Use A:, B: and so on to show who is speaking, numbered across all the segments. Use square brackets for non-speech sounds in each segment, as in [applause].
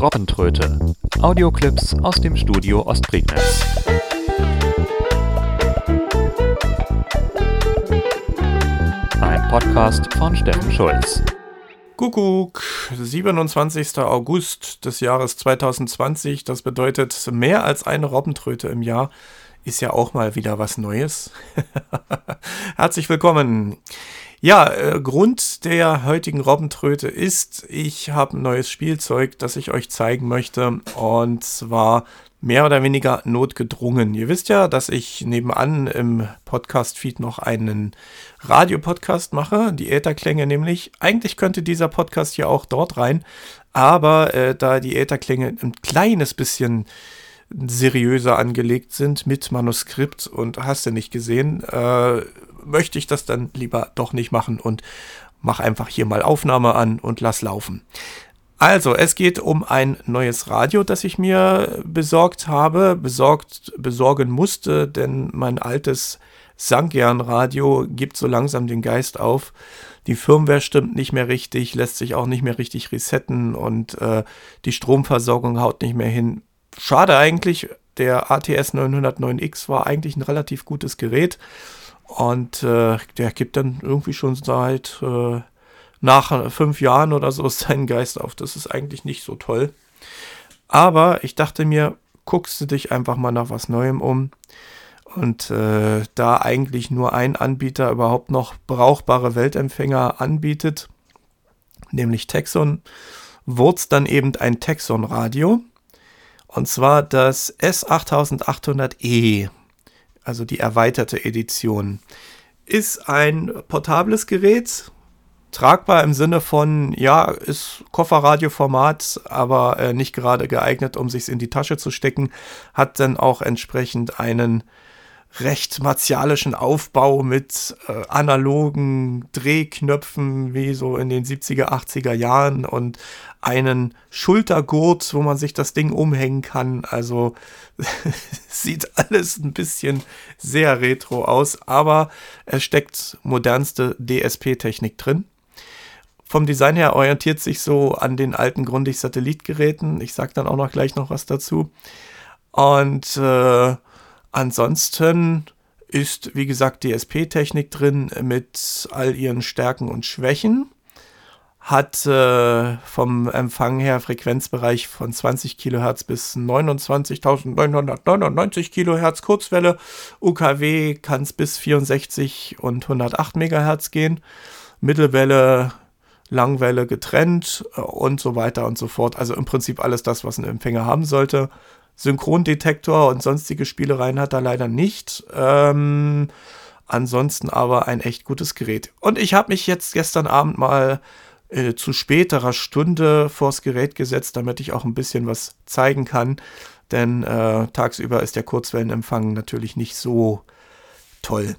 A: Robbentröte. Audioclips aus dem Studio Ostprignitz. Ein Podcast von Steffen Schulz.
B: Kuckuck, 27. August des Jahres 2020. Das bedeutet mehr als eine Robbentröte im Jahr. Ist ja auch mal wieder was Neues. [laughs] Herzlich willkommen. Ja, äh, Grund der heutigen Robbentröte ist, ich habe ein neues Spielzeug, das ich euch zeigen möchte. Und zwar mehr oder weniger notgedrungen. Ihr wisst ja, dass ich nebenan im Podcast-Feed noch einen Radiopodcast mache, die Ätherklänge nämlich. Eigentlich könnte dieser Podcast ja auch dort rein, aber äh, da die Ätherklänge ein kleines bisschen seriöser angelegt sind mit Manuskript und hast du nicht gesehen, äh, möchte ich das dann lieber doch nicht machen und mach einfach hier mal Aufnahme an und lass laufen. Also, es geht um ein neues Radio, das ich mir besorgt habe, besorgt, besorgen musste, denn mein altes Sankian-Radio gibt so langsam den Geist auf. Die Firmware stimmt nicht mehr richtig, lässt sich auch nicht mehr richtig resetten und äh, die Stromversorgung haut nicht mehr hin. Schade eigentlich, der ATS 909X war eigentlich ein relativ gutes Gerät. Und äh, der gibt dann irgendwie schon seit äh, nach fünf Jahren oder so [laughs] seinen Geist auf. Das ist eigentlich nicht so toll. Aber ich dachte mir, guckst du dich einfach mal nach was Neuem um. Und äh, da eigentlich nur ein Anbieter überhaupt noch brauchbare Weltempfänger anbietet, nämlich Texon, wurde dann eben ein Texon-Radio. Und zwar das S8800E also die erweiterte Edition. Ist ein portables Gerät, tragbar im Sinne von, ja, ist Kofferradioformat, aber äh, nicht gerade geeignet, um sich in die Tasche zu stecken, hat dann auch entsprechend einen recht martialischen Aufbau mit äh, analogen Drehknöpfen wie so in den 70er, 80er Jahren und einen Schultergurt, wo man sich das Ding umhängen kann. Also [laughs] sieht alles ein bisschen sehr retro aus, aber es steckt modernste DSP-Technik drin. Vom Design her orientiert sich so an den alten Grundig-Satellitgeräten. Ich sage dann auch noch gleich noch was dazu. Und äh, Ansonsten ist, wie gesagt, DSP-Technik drin mit all ihren Stärken und Schwächen. Hat äh, vom Empfang her Frequenzbereich von 20 Kilohertz bis 29.999 Kilohertz Kurzwelle. UKW kann es bis 64 und 108 Megahertz gehen. Mittelwelle, Langwelle getrennt äh, und so weiter und so fort. Also im Prinzip alles das, was ein Empfänger haben sollte. Synchrondetektor und sonstige Spielereien hat er leider nicht. Ähm, ansonsten aber ein echt gutes Gerät. Und ich habe mich jetzt gestern Abend mal äh, zu späterer Stunde vors Gerät gesetzt, damit ich auch ein bisschen was zeigen kann. Denn äh, tagsüber ist der Kurzwellenempfang natürlich nicht so toll.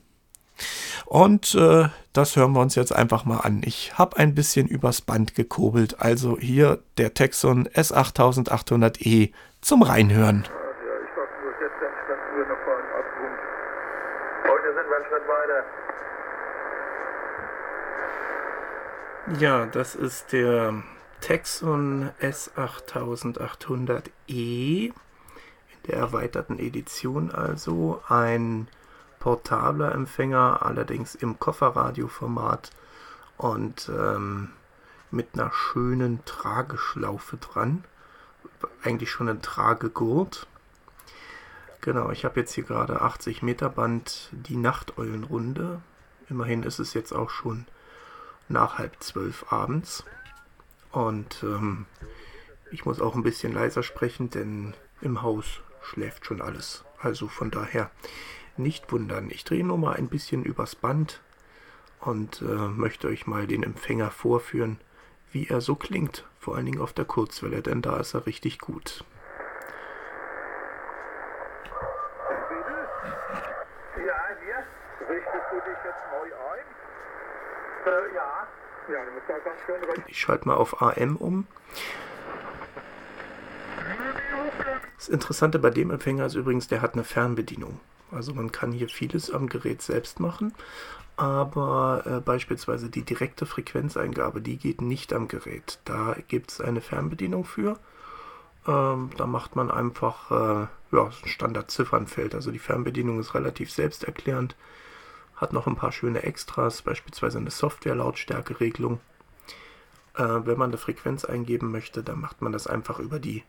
B: Und äh, das hören wir uns jetzt einfach mal an. Ich habe ein bisschen übers Band gekurbelt. Also hier der Texon S8800E zum Reinhören. Ja, das ist der Texon S8800E in der erweiterten Edition also ein portabler Empfänger, allerdings im Kofferradioformat und ähm, mit einer schönen Trageschlaufe dran eigentlich schon ein Tragegurt. Genau, ich habe jetzt hier gerade 80 Meter Band die Nachteulenrunde. Immerhin ist es jetzt auch schon nach halb zwölf abends. Und ähm, ich muss auch ein bisschen leiser sprechen, denn im Haus schläft schon alles. Also von daher nicht wundern. Ich drehe nur mal ein bisschen übers Band und äh, möchte euch mal den Empfänger vorführen, wie er so klingt vor allen Dingen auf der Kurzwelle, denn da ist er richtig gut.
C: Ja, hier. Richtest du dich jetzt neu ein? Äh, ja. Ja, du musst da ganz schön recht.
B: Ich schalte mal auf AM um. Das Interessante bei dem Empfänger ist übrigens, der hat eine Fernbedienung. Also man kann hier vieles am Gerät selbst machen, aber äh, beispielsweise die direkte Frequenzeingabe, die geht nicht am Gerät. Da gibt es eine Fernbedienung für Ähm, da macht man einfach äh, ja, ein Standard-Ziffernfeld. Also die Fernbedienung ist relativ selbsterklärend. Hat noch ein paar schöne Extras, beispielsweise eine Software-Lautstärke-Regelung. Äh, wenn man eine Frequenz eingeben möchte, dann macht man das einfach über die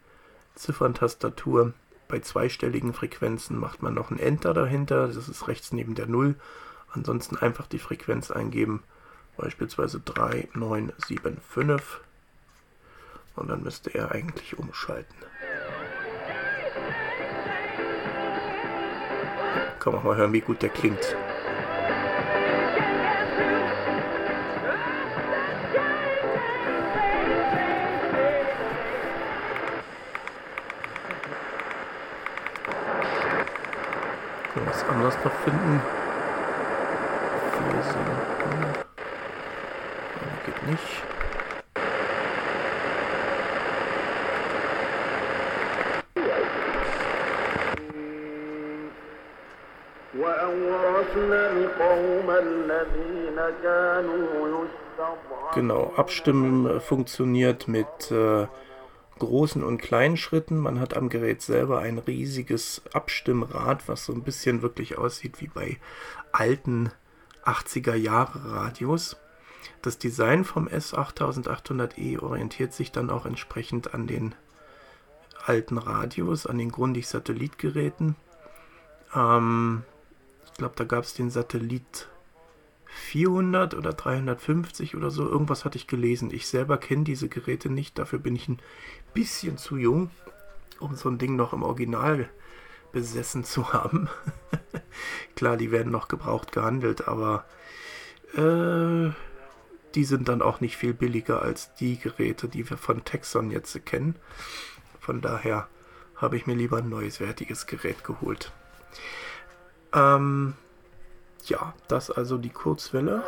B: Zifferntastatur. Bei zweistelligen Frequenzen macht man noch ein Enter dahinter, das ist rechts neben der 0. Ansonsten einfach die Frequenz eingeben, beispielsweise 3975 und dann müsste er eigentlich umschalten. Kann man mal hören, wie gut der klingt. Wir anderes noch finden? Vier Sekunden. Geht nicht. Genau, Abstimmen funktioniert mit äh, großen und kleinen Schritten. Man hat am Gerät selber ein riesiges Abstimmrad, was so ein bisschen wirklich aussieht wie bei alten 80er Jahre Radios. Das Design vom S8800E orientiert sich dann auch entsprechend an den alten Radios, an den Grundig-Satellitgeräten. Ähm, ich glaube, da gab es den Satellit 400 oder 350 oder so. Irgendwas hatte ich gelesen. Ich selber kenne diese Geräte nicht. Dafür bin ich ein bisschen zu jung, um so ein Ding noch im Original besessen zu haben. [laughs] Klar, die werden noch gebraucht gehandelt, aber äh, die sind dann auch nicht viel billiger als die Geräte, die wir von Texon jetzt kennen. Von daher habe ich mir lieber ein neues wertiges Gerät geholt. Ähm, ja, das also die Kurzwelle.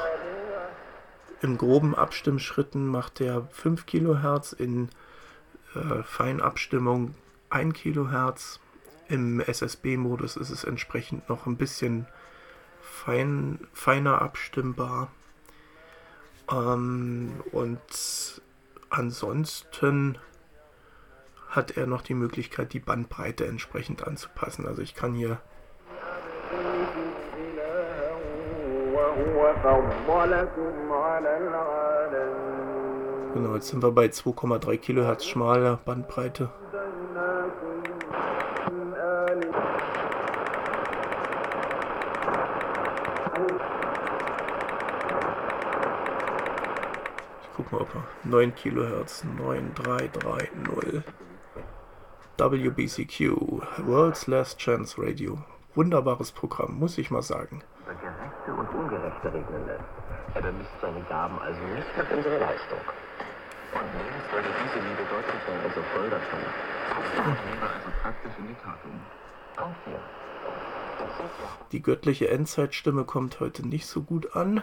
B: In groben Abstimmschritten macht er 5 Kilohertz, in äh, Feinabstimmung 1 Kilohertz. Im SSB-Modus ist es entsprechend noch ein bisschen fein, feiner abstimmbar. Ähm, und ansonsten hat er noch die Möglichkeit, die Bandbreite entsprechend anzupassen. Also ich kann hier Genau, jetzt sind wir bei 2,3 Kilohertz schmaler Bandbreite. Ich guck mal, ob er 9 Kilohertz 9330 WBCQ World's Last Chance Radio. Wunderbares Programm, muss ich mal sagen.
D: Ungerechte regnen lässt. Er bemisst seine Gaben also nicht nach unserer Leistung. Und nun würde diese Liebe deutlich sein, also voll davon. also praktisch in die Tat um. Auf hier.
B: Die göttliche Endzeitstimme kommt heute nicht so gut an.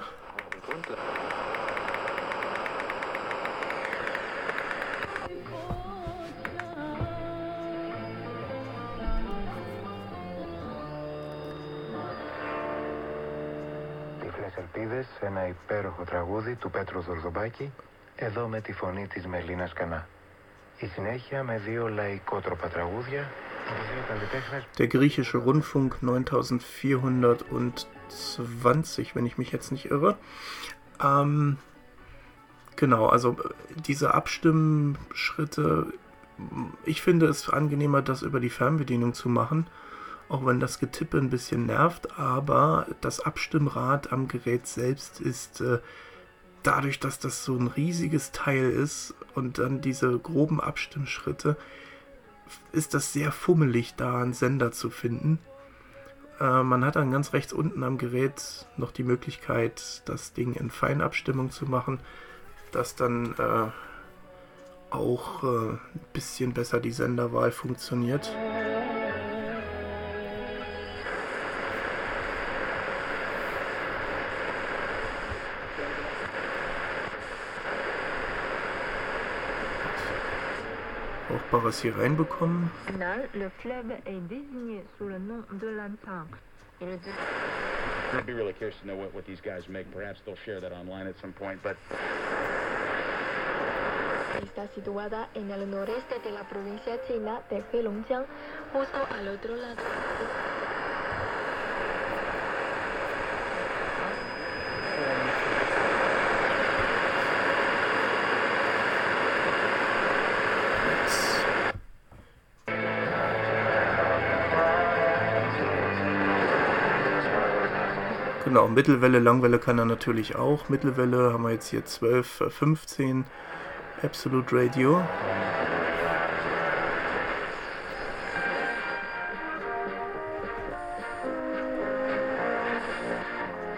E: υπέροχο τραγούδι του Πέτρου Δορδομπάκη, εδώ με τη φωνή της Μελίνας Κανά. Η συνέχεια με δύο λαϊκότροπα τραγούδια
B: Der griechische Rundfunk 9420, wenn ich mich jetzt nicht irre. Ähm, genau, also diese Abstimmschritte, ich finde es angenehmer, das über die Fernbedienung zu machen auch wenn das Getippe ein bisschen nervt, aber das Abstimmrad am Gerät selbst ist äh, dadurch, dass das so ein riesiges Teil ist und dann diese groben Abstimmschritte, ist das sehr fummelig, da einen Sender zu finden. Äh, man hat dann ganz rechts unten am Gerät noch die Möglichkeit, das Ding in Feinabstimmung zu machen, dass dann äh, auch äh, ein bisschen besser die Senderwahl funktioniert.
F: Nom de l'Antin.
G: I'd be really curious to know what, what these guys make. Perhaps they'll share that online at some point. But
H: está situada en el noreste de la provincia china de Heilongjiang, justo al otro lado.
B: Genau, Mittelwelle, Langwelle kann er natürlich auch. Mittelwelle haben wir jetzt hier 12, äh, 15. Absolute Radio.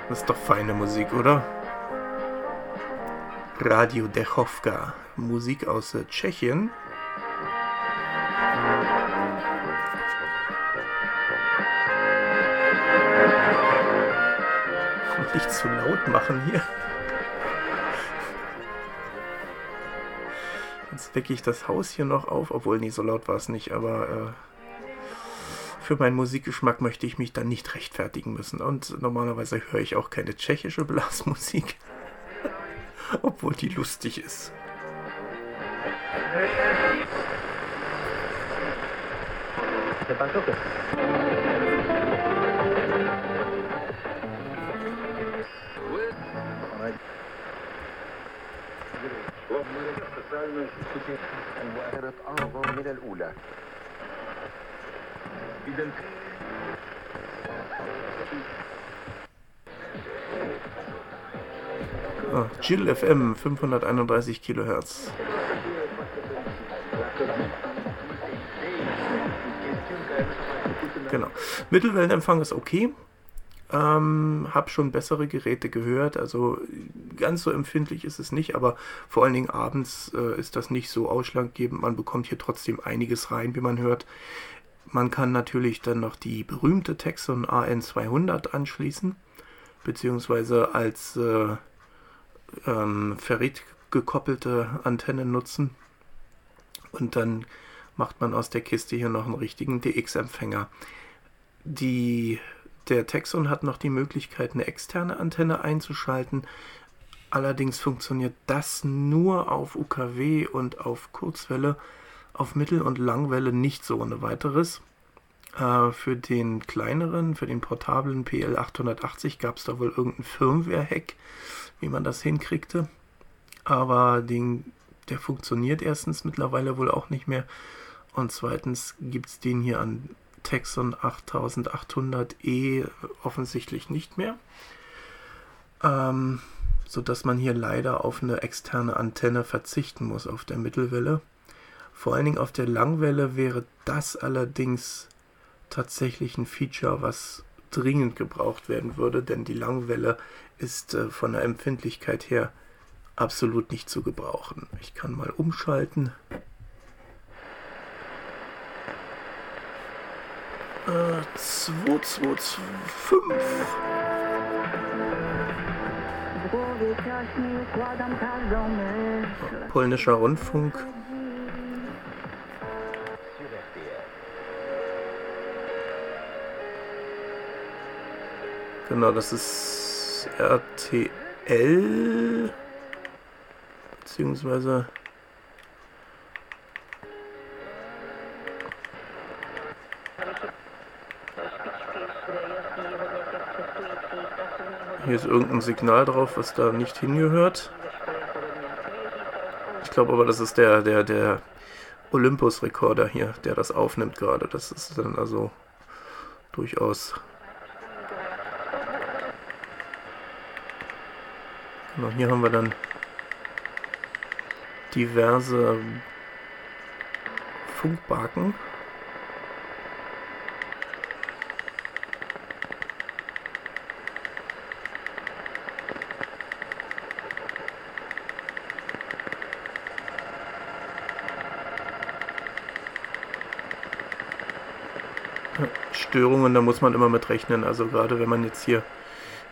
B: Das ist doch feine Musik, oder? Radio Dechovka. Musik aus äh, Tschechien. Zu laut machen hier. Jetzt wecke ich das Haus hier noch auf, obwohl nie so laut war es nicht, aber äh, für meinen Musikgeschmack möchte ich mich dann nicht rechtfertigen müssen. Und normalerweise höre ich auch keine tschechische Blasmusik, [laughs] obwohl die lustig ist.
D: كانت أعظم من الأولى إذا
B: Ah, Jill FM 531 Kilohertz. Genau. Mittelwellenempfang ist okay. Ähm, hab schon bessere Geräte gehört, also ganz so empfindlich ist es nicht, aber vor allen Dingen abends äh, ist das nicht so ausschlaggebend. Man bekommt hier trotzdem einiges rein, wie man hört. Man kann natürlich dann noch die berühmte Texon AN200 anschließen, beziehungsweise als äh, ähm, Ferrit gekoppelte Antenne nutzen. Und dann macht man aus der Kiste hier noch einen richtigen DX-Empfänger. Die, der Texon hat noch die Möglichkeit, eine externe Antenne einzuschalten. Allerdings funktioniert das nur auf UKW und auf Kurzwelle, auf Mittel- und Langwelle nicht so ohne weiteres. Äh, für den kleineren, für den portablen PL880 gab es da wohl irgendeinen Firmware-Hack, wie man das hinkriegte. Aber den, der funktioniert erstens mittlerweile wohl auch nicht mehr. Und zweitens gibt es den hier an Texon 8800E offensichtlich nicht mehr. Ähm, sodass man hier leider auf eine externe Antenne verzichten muss auf der Mittelwelle. Vor allen Dingen auf der Langwelle wäre das allerdings tatsächlich ein Feature, was dringend gebraucht werden würde, denn die Langwelle ist äh, von der Empfindlichkeit her absolut nicht zu gebrauchen. Ich kann mal umschalten. Äh, 2225. Polnischer Rundfunk. Genau, das ist RTL. Beziehungsweise. Hier ist irgendein Signal drauf, was da nicht hingehört. Ich glaube aber, das ist der, der, der Olympus-Rekorder hier, der das aufnimmt gerade. Das ist dann also durchaus. Genau, hier haben wir dann diverse Funkbaken. Störungen, da muss man immer mit rechnen. Also gerade wenn man jetzt hier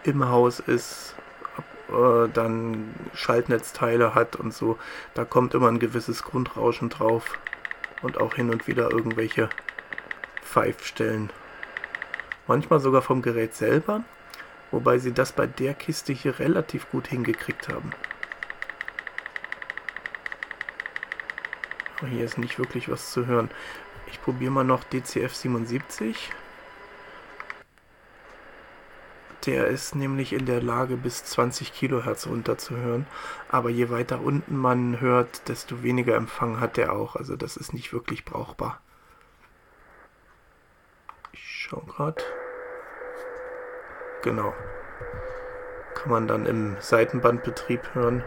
B: im Haus ist, äh, dann Schaltnetzteile hat und so, da kommt immer ein gewisses Grundrauschen drauf und auch hin und wieder irgendwelche Pfeifstellen. Manchmal sogar vom Gerät selber, wobei sie das bei der Kiste hier relativ gut hingekriegt haben. Hier ist nicht wirklich was zu hören. Ich probiere mal noch DCF 77. Der ist nämlich in der Lage, bis 20 Kilohertz runterzuhören. Aber je weiter unten man hört, desto weniger Empfang hat der auch. Also das ist nicht wirklich brauchbar. Ich schau gerade. Genau. Kann man dann im Seitenbandbetrieb hören.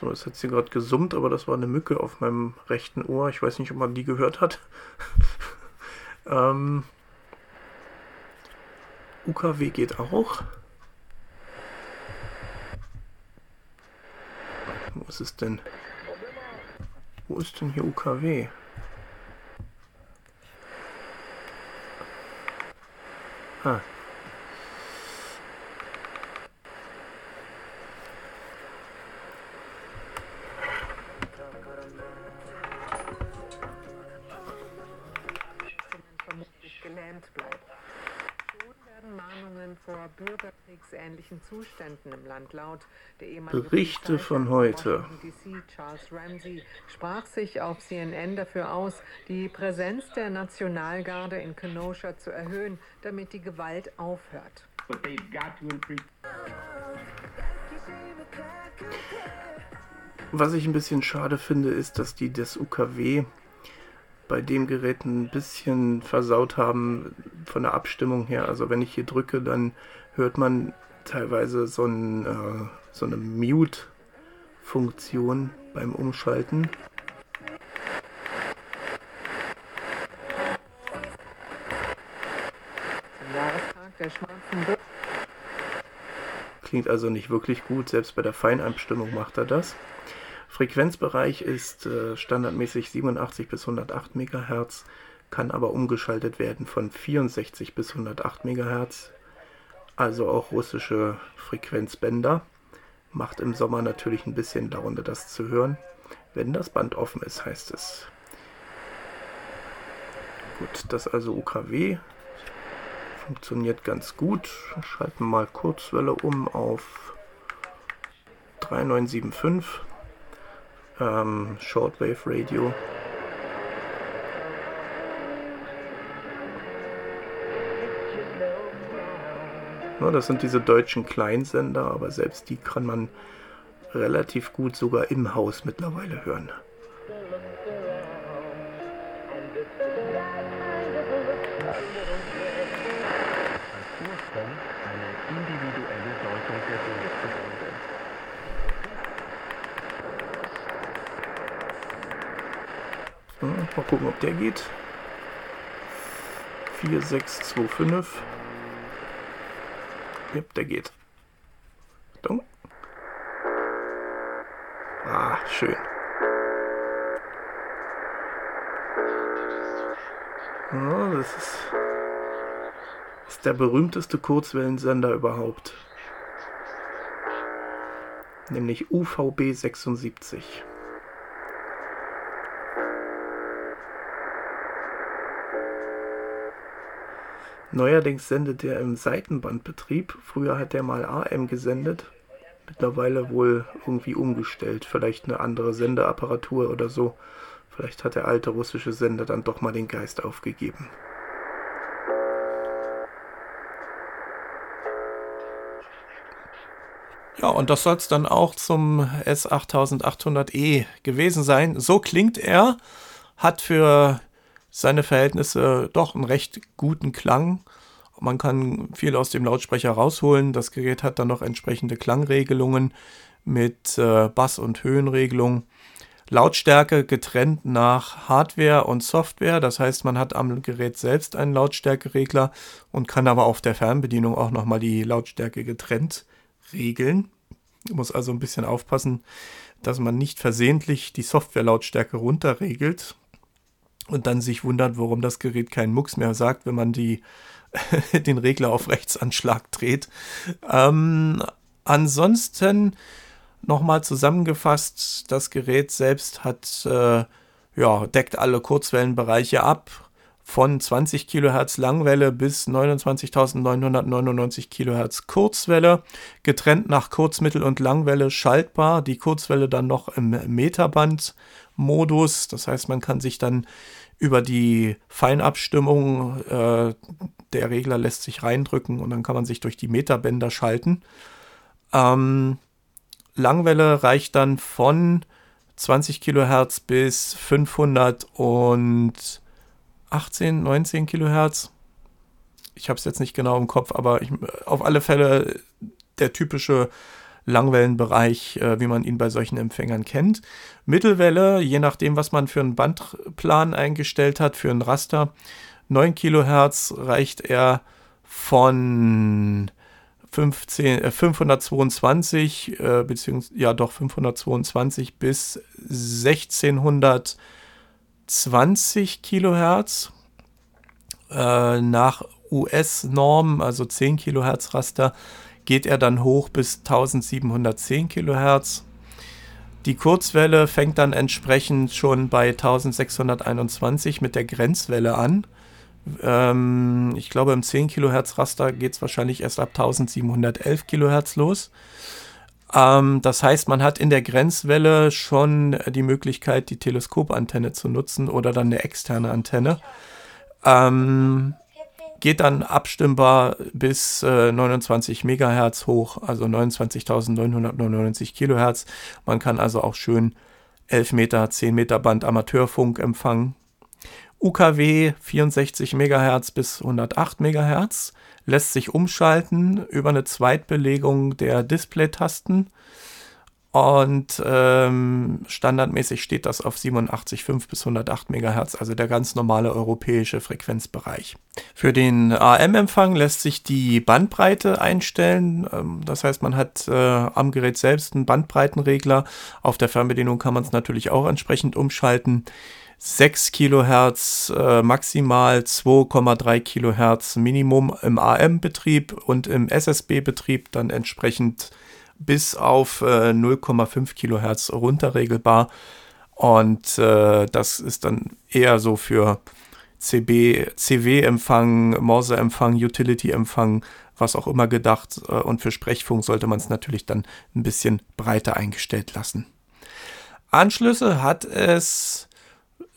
B: So, es hat sie gerade gesummt, aber das war eine Mücke auf meinem rechten Ohr. Ich weiß nicht, ob man die gehört hat. [laughs] ähm, UKW geht auch. Wo ist es denn? Wo ist denn hier UKW? Ah. Berichte von heute.
I: DC, Charles Ramsey sprach sich auf CNN dafür aus, die Präsenz der Nationalgarde in Kenosha zu erhöhen, damit die Gewalt aufhört.
B: Was ich ein bisschen schade finde, ist, dass die das UKW bei dem Gerät ein bisschen versaut haben von der Abstimmung her. Also wenn ich hier drücke, dann hört man teilweise so, ein, äh, so eine Mute-Funktion beim Umschalten. Klingt also nicht wirklich gut, selbst bei der Feinabstimmung macht er das. Frequenzbereich ist äh, standardmäßig 87 bis 108 MHz, kann aber umgeschaltet werden von 64 bis 108 MHz, also auch russische Frequenzbänder. Macht im Sommer natürlich ein bisschen Laune, das zu hören. Wenn das Band offen ist, heißt es. Gut, das also UKW. Funktioniert ganz gut. Schalten mal Kurzwelle um auf 3975 ähm, Shortwave Radio. Das sind diese deutschen Kleinsender, aber selbst die kann man relativ gut sogar im Haus mittlerweile hören. Ja, mal gucken, ob der geht. 4625. Yep, der geht. Achtung. Ah, schön. Ja, das ist, ist der berühmteste Kurzwellensender überhaupt. Nämlich UVB 76. Neuerdings sendet er im Seitenbandbetrieb. Früher hat er mal AM gesendet. Mittlerweile wohl irgendwie umgestellt. Vielleicht eine andere Sendeapparatur oder so. Vielleicht hat der alte russische Sender dann doch mal den Geist aufgegeben. Ja, und das soll es dann auch zum S8800E gewesen sein. So klingt er, hat für seine Verhältnisse doch einen recht guten Klang. Man kann viel aus dem Lautsprecher rausholen. Das Gerät hat dann noch entsprechende Klangregelungen mit äh, Bass- und Höhenregelung. Lautstärke getrennt nach Hardware und Software. Das heißt, man hat am Gerät selbst einen Lautstärkeregler und kann aber auf der Fernbedienung auch nochmal die Lautstärke getrennt regeln. Muss also ein bisschen aufpassen, dass man nicht versehentlich die Software-Lautstärke runterregelt und dann sich wundert, warum das Gerät keinen Mucks mehr sagt, wenn man die, [laughs] den Regler auf Rechtsanschlag dreht. Ähm, ansonsten nochmal zusammengefasst, das Gerät selbst hat, äh, ja, deckt alle Kurzwellenbereiche ab, von 20 Kilohertz Langwelle bis 29.999 Kilohertz Kurzwelle, getrennt nach Kurz-, Mittel- und Langwelle schaltbar. Die Kurzwelle dann noch im Meterband-Modus. Das heißt, man kann sich dann über die Feinabstimmung, äh, der Regler lässt sich reindrücken und dann kann man sich durch die Meterbänder schalten. Ähm, Langwelle reicht dann von 20 Kilohertz bis 518, 19 Kilohertz. Ich habe es jetzt nicht genau im Kopf, aber ich, auf alle Fälle der typische Langwellenbereich, äh, wie man ihn bei solchen Empfängern kennt. Mittelwelle, je nachdem, was man für einen Bandplan eingestellt hat, für ein Raster, 9 Kilohertz reicht er von 15, äh, 522, äh, beziehungsweise, ja doch 522 bis 1620 Kilohertz. Äh, nach US-Norm, also 10 Kilohertz Raster, geht er dann hoch bis 1710 Kilohertz. Die Kurzwelle fängt dann entsprechend schon bei 1621 mit der Grenzwelle an. Ähm, ich glaube, im 10 Kilohertz Raster geht es wahrscheinlich erst ab 1711 Kilohertz los. Ähm, das heißt, man hat in der Grenzwelle schon die Möglichkeit, die Teleskopantenne zu nutzen oder dann eine externe Antenne. Ähm, geht dann abstimmbar bis äh, 29 Megahertz hoch, also 29.999 Kilohertz. Man kann also auch schön 11 Meter, 10 Meter Band Amateurfunk empfangen. UKW 64 MHz bis 108 MHz lässt sich umschalten über eine Zweitbelegung der Display-Tasten und ähm, standardmäßig steht das auf 87,5 bis 108 MHz, also der ganz normale europäische Frequenzbereich. Für den AM-Empfang lässt sich die Bandbreite einstellen. Ähm, das heißt, man hat äh, am Gerät selbst einen Bandbreitenregler. Auf der Fernbedienung kann man es natürlich auch entsprechend umschalten. 6 Kilohertz äh, maximal, 2,3 Kilohertz Minimum im AM-Betrieb und im SSB-Betrieb dann entsprechend bis auf äh, 0,5 Kilohertz runterregelbar. Und äh, das ist dann eher so für CB, CW-Empfang, Morse-Empfang, Utility-Empfang, was auch immer gedacht. Äh, und für Sprechfunk sollte man es natürlich dann ein bisschen breiter eingestellt lassen. Anschlüsse hat es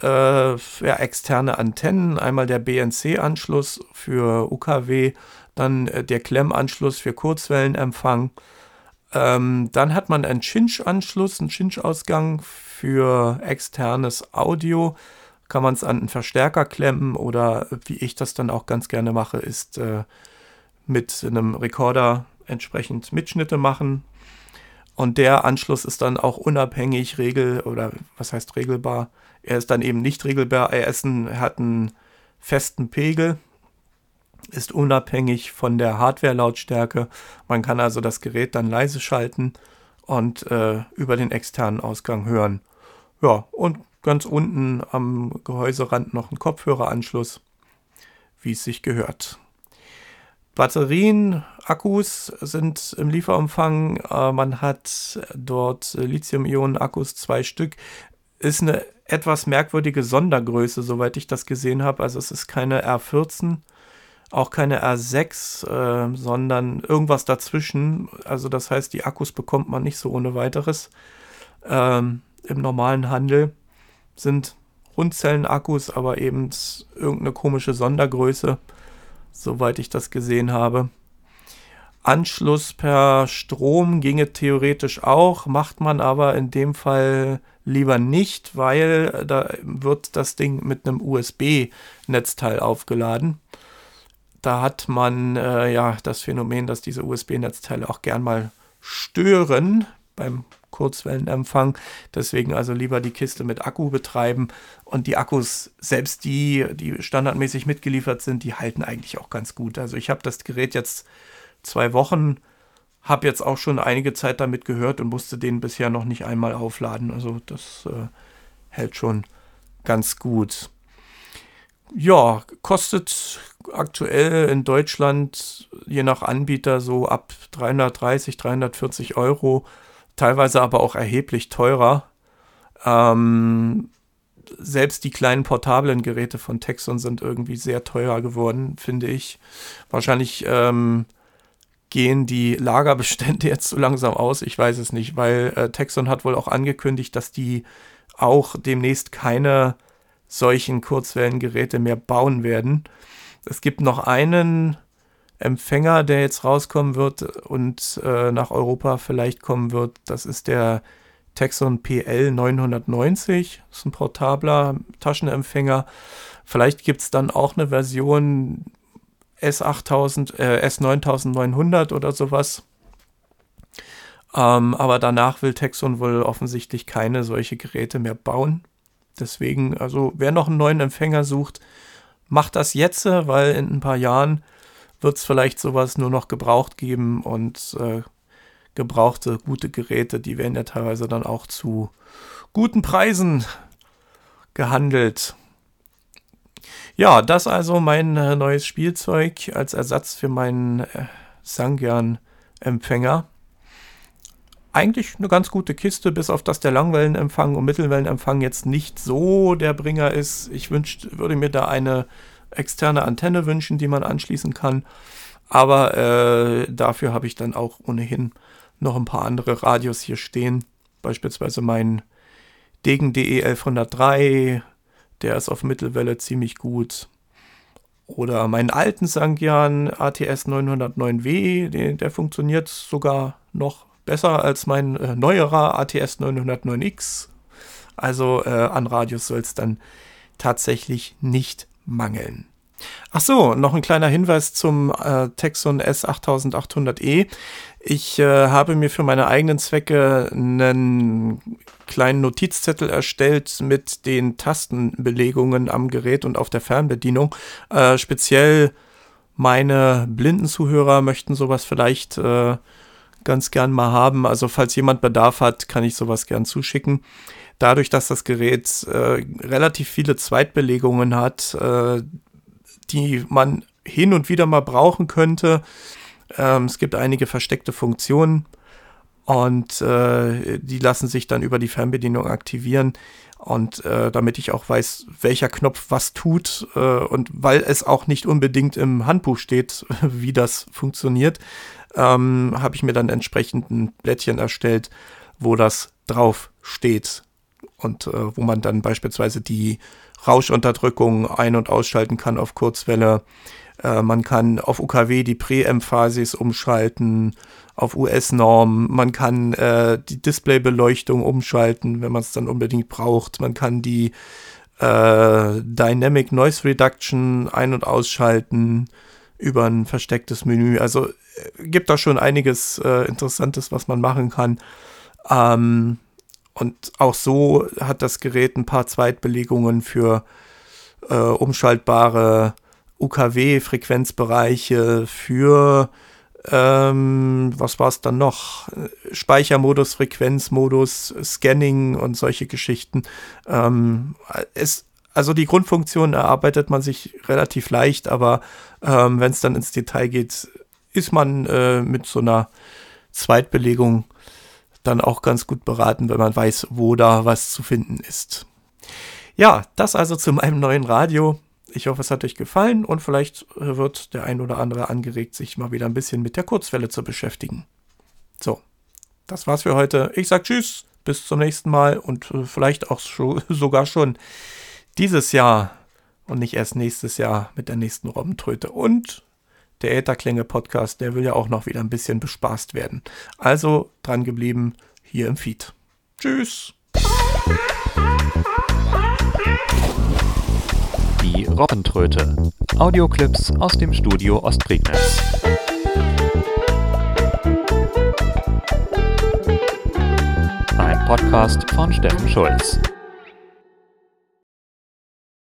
B: äh, ja, externe Antennen. Einmal der BNC-Anschluss für UKW, dann äh, der Klemmanschluss für Kurzwellenempfang. Ähm, dann hat man einen Cinch-Anschluss, einen Cinch-Ausgang für externes Audio. Kann man es an einen Verstärker klemmen oder wie ich das dann auch ganz gerne mache, ist äh, mit einem Rekorder entsprechend Mitschnitte machen. Und der Anschluss ist dann auch unabhängig regel oder was heißt regelbar er ist dann eben nicht regelbar. Er, ist ein, er hat einen festen Pegel, ist unabhängig von der Hardware-Lautstärke. Man kann also das Gerät dann leise schalten und äh, über den externen Ausgang hören. Ja, und ganz unten am Gehäuserand noch ein Kopfhöreranschluss, wie es sich gehört. Batterien, Akkus sind im Lieferumfang. Äh, man hat dort Lithium-Ionen-Akkus, zwei Stück. Ist eine etwas merkwürdige Sondergröße, soweit ich das gesehen habe. Also es ist keine R14, auch keine R6, äh, sondern irgendwas dazwischen. Also das heißt, die Akkus bekommt man nicht so ohne weiteres. Ähm, Im normalen Handel sind Rundzellen-Akkus, aber eben irgendeine komische Sondergröße, soweit ich das gesehen habe. Anschluss per Strom ginge theoretisch auch, macht man aber in dem Fall lieber nicht, weil da wird das Ding mit einem USB-Netzteil aufgeladen. Da hat man äh, ja das Phänomen, dass diese USB-Netzteile auch gern mal stören beim Kurzwellenempfang. Deswegen also lieber die Kiste mit Akku betreiben. Und die Akkus, selbst die, die standardmäßig mitgeliefert sind, die halten eigentlich auch ganz gut. Also ich habe das Gerät jetzt zwei Wochen. Habe jetzt auch schon einige Zeit damit gehört und musste den bisher noch nicht einmal aufladen. Also das äh, hält schon ganz gut. Ja, kostet aktuell in Deutschland je nach Anbieter so ab 330, 340 Euro, teilweise aber auch erheblich teurer. Ähm, selbst die kleinen portablen Geräte von Texon sind irgendwie sehr teuer geworden, finde ich. Wahrscheinlich ähm, gehen die Lagerbestände [laughs] jetzt so langsam aus. Ich weiß es nicht, weil äh, Texon hat wohl auch angekündigt, dass die auch demnächst keine solchen Kurzwellengeräte mehr bauen werden. Es gibt noch einen Empfänger, der jetzt rauskommen wird und äh, nach Europa vielleicht kommen wird. Das ist der Texon PL 990. Das ist ein portabler Taschenempfänger. Vielleicht gibt es dann auch eine Version S8000, äh, S9900 oder sowas. Ähm, aber danach will Texon wohl offensichtlich keine solche Geräte mehr bauen. Deswegen, also wer noch einen neuen Empfänger sucht, macht das jetzt, weil in ein paar Jahren wird es vielleicht sowas nur noch gebraucht geben und äh, gebrauchte gute Geräte, die werden ja teilweise dann auch zu guten Preisen gehandelt. Ja, das also mein äh, neues Spielzeug als Ersatz für meinen äh, Sangyan-Empfänger. Eigentlich eine ganz gute Kiste, bis auf dass der Langwellenempfang und Mittelwellenempfang jetzt nicht so der Bringer ist. Ich wünscht, würde mir da eine externe Antenne wünschen, die man anschließen kann. Aber äh, dafür habe ich dann auch ohnehin noch ein paar andere Radios hier stehen. Beispielsweise mein Degen DE 1103, der ist auf Mittelwelle ziemlich gut. Oder meinen alten Sangyan ATS 909W, der, der funktioniert sogar noch besser als mein äh, neuerer ATS 909X. Also äh, an Radios soll es dann tatsächlich nicht mangeln. Ach so, noch ein kleiner Hinweis zum äh, Texon S8800E. Ich äh, habe mir für meine eigenen Zwecke einen kleinen Notizzettel erstellt mit den Tastenbelegungen am Gerät und auf der Fernbedienung. Äh, speziell meine blinden Zuhörer möchten sowas vielleicht äh, ganz gern mal haben. Also falls jemand Bedarf hat, kann ich sowas gern zuschicken. Dadurch, dass das Gerät äh, relativ viele Zweitbelegungen hat, äh, die man hin und wieder mal brauchen könnte. Ähm, es gibt einige versteckte Funktionen und äh, die lassen sich dann über die Fernbedienung aktivieren. Und äh, damit ich auch weiß, welcher Knopf was tut äh, und weil es auch nicht unbedingt im Handbuch steht, [laughs] wie das funktioniert, ähm, habe ich mir dann entsprechend ein Blättchen erstellt, wo das drauf steht und äh, wo man dann beispielsweise die Rauschunterdrückung ein- und ausschalten kann auf Kurzwelle. Äh, man kann auf UKW die Präemphasis umschalten, auf US-Norm. Man kann äh, die Displaybeleuchtung umschalten, wenn man es dann unbedingt braucht. Man kann die äh, Dynamic Noise Reduction ein- und ausschalten über ein verstecktes Menü. Also äh, gibt da schon einiges äh, Interessantes, was man machen kann. Ähm, und auch so hat das Gerät ein paar Zweitbelegungen für äh, umschaltbare UKW-Frequenzbereiche, für ähm, was war es dann noch? Speichermodus, Frequenzmodus, Scanning und solche Geschichten. Ähm, es, also die Grundfunktion erarbeitet man sich relativ leicht, aber ähm, wenn es dann ins Detail geht, ist man äh, mit so einer Zweitbelegung dann auch ganz gut beraten, wenn man weiß, wo da was zu finden ist. Ja, das also zu meinem neuen Radio. Ich hoffe, es hat euch gefallen und vielleicht wird der ein oder andere angeregt, sich mal wieder ein bisschen mit der Kurzwelle zu beschäftigen. So, das war's für heute. Ich sag Tschüss, bis zum nächsten Mal und äh, vielleicht auch schon, [laughs] sogar schon dieses Jahr und nicht erst nächstes Jahr mit der nächsten Robbentröte. Und der Ätherklänge-Podcast, der will ja auch noch wieder ein bisschen bespaßt werden. Also dran geblieben hier im Feed. Tschüss.
A: Die Robbentröte. Audioclips aus dem Studio Ostprignitz. Ein Podcast von Steffen Schulz.